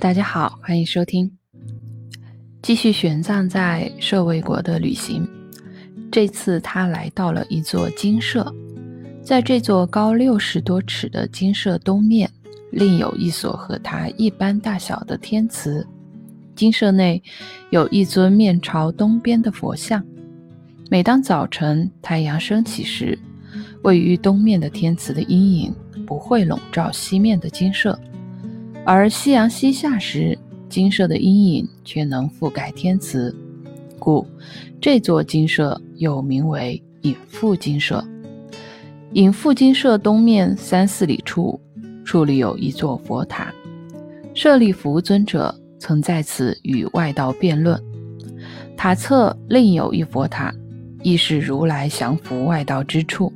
大家好，欢迎收听。继续玄奘在舍卫国的旅行，这次他来到了一座精舍，在这座高六十多尺的精舍东面，另有一所和它一般大小的天祠。精舍内有一尊面朝东边的佛像，每当早晨太阳升起时，位于东面的天祠的阴影不会笼罩西面的精舍，而夕阳西下时，精舍的阴影却能覆盖天池，故这座精舍又名为隐覆精舍。隐覆精舍东面三四里处，矗立有一座佛塔，舍利弗尊者。曾在此与外道辩论，塔侧另有一佛塔，亦是如来降伏外道之处。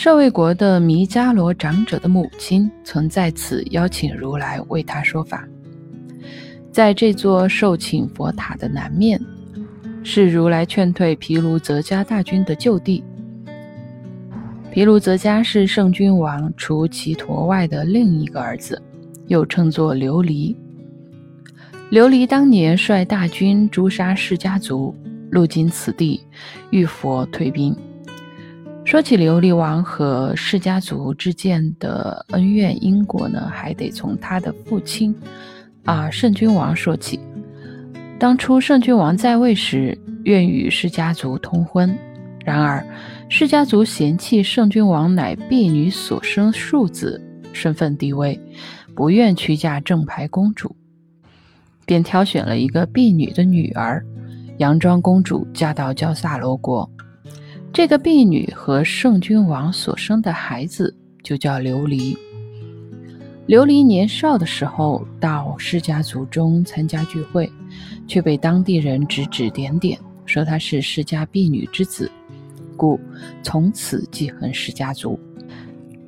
舍卫国的弥迦罗长者的母亲曾在此邀请如来为他说法。在这座受请佛塔的南面，是如来劝退毗卢泽迦大军的旧地。毗卢泽迦是圣君王除其陀外的另一个儿子，又称作琉璃。琉璃当年率大军诛杀释迦族，路经此地，遇佛退兵。说起琉璃王和释家族之间的恩怨因果呢，还得从他的父亲啊圣君王说起。当初圣君王在位时，愿与释家族通婚，然而释家族嫌弃圣君王乃婢女所生庶子，身份低微，不愿娶嫁正牌公主。便挑选了一个婢女的女儿，佯装公主嫁到焦萨罗国。这个婢女和圣君王所生的孩子就叫琉璃。琉璃年少的时候到释迦族中参加聚会，却被当地人指指点点，说他是释迦婢女之子，故从此记恨释迦族。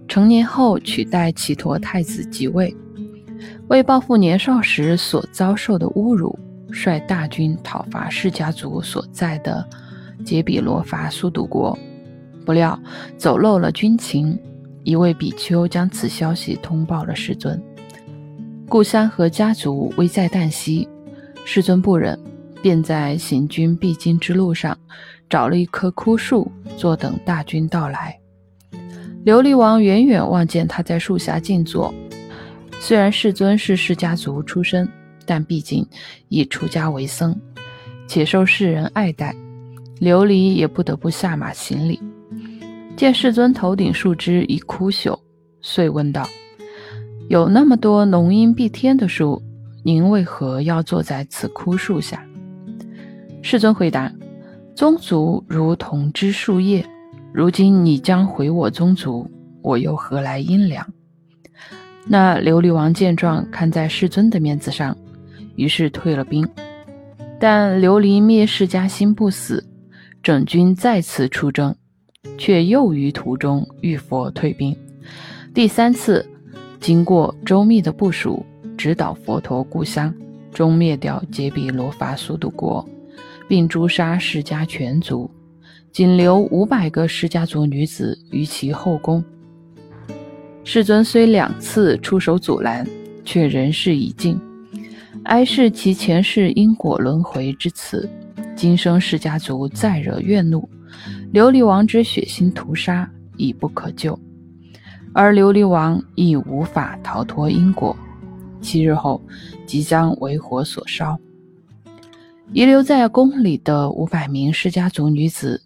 成年后取代祇陀太子即位。为报复年少时所遭受的侮辱，率大军讨伐释迦族所在的杰比罗伐苏堵国，不料走漏了军情，一位比丘将此消息通报了世尊。故乡和家族危在旦夕，世尊不忍，便在行军必经之路上找了一棵枯树，坐等大军到来。琉璃王远远望见他在树下静坐。虽然世尊是释迦族出身，但毕竟已出家为僧，且受世人爱戴，琉璃也不得不下马行礼。见世尊头顶树枝已枯朽，遂问道：“有那么多浓荫蔽天的树，您为何要坐在此枯树下？”世尊回答：“宗族如同枝树叶，如今你将毁我宗族，我又何来阴凉？”那琉璃王见状，看在世尊的面子上，于是退了兵。但琉璃灭世家心不死，整军再次出征，却又于途中遇佛退兵。第三次，经过周密的部署，直捣佛陀故乡，终灭掉杰比罗伐苏度国，并诛杀释迦全族，仅留五百个释迦族女子于其后宫。世尊虽两次出手阻拦，却人事已尽，哀是其前世因果轮回之词。今生释迦族再惹怨怒，琉璃王之血腥屠杀已不可救，而琉璃王亦无法逃脱因果。七日后，即将为火所烧。遗留在宫里的五百名释迦族女子，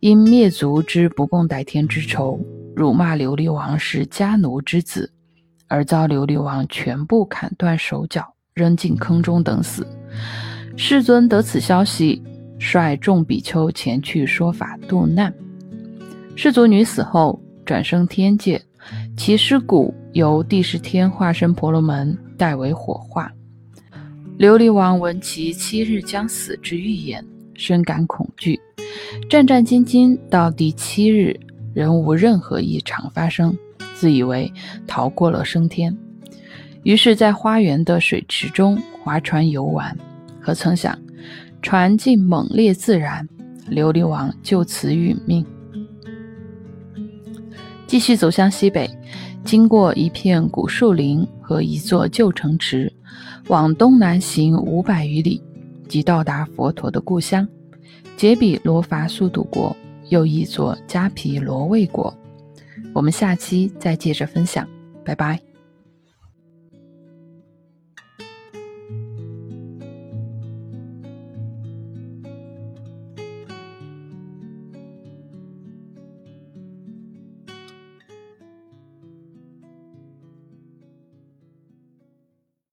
因灭族之不共戴天之仇。辱骂琉璃王是家奴之子，而遭琉璃王全部砍断手脚，扔进坑中等死。世尊得此消息，率众比丘前去说法度难。世族女死后转生天界，其尸骨由帝释天化身婆罗门代为火化。琉璃王闻其七日将死之预言，深感恐惧，战战兢兢到第七日。仍无任何异常发生，自以为逃过了升天，于是，在花园的水池中划船游玩。可曾想，船竟猛烈自燃，琉璃王就此殒命。继续走向西北，经过一片古树林和一座旧城池，往东南行五百余里，即到达佛陀的故乡——杰比罗伐苏堵国，又译作迦毗罗卫国。我们下期再接着分享，拜拜。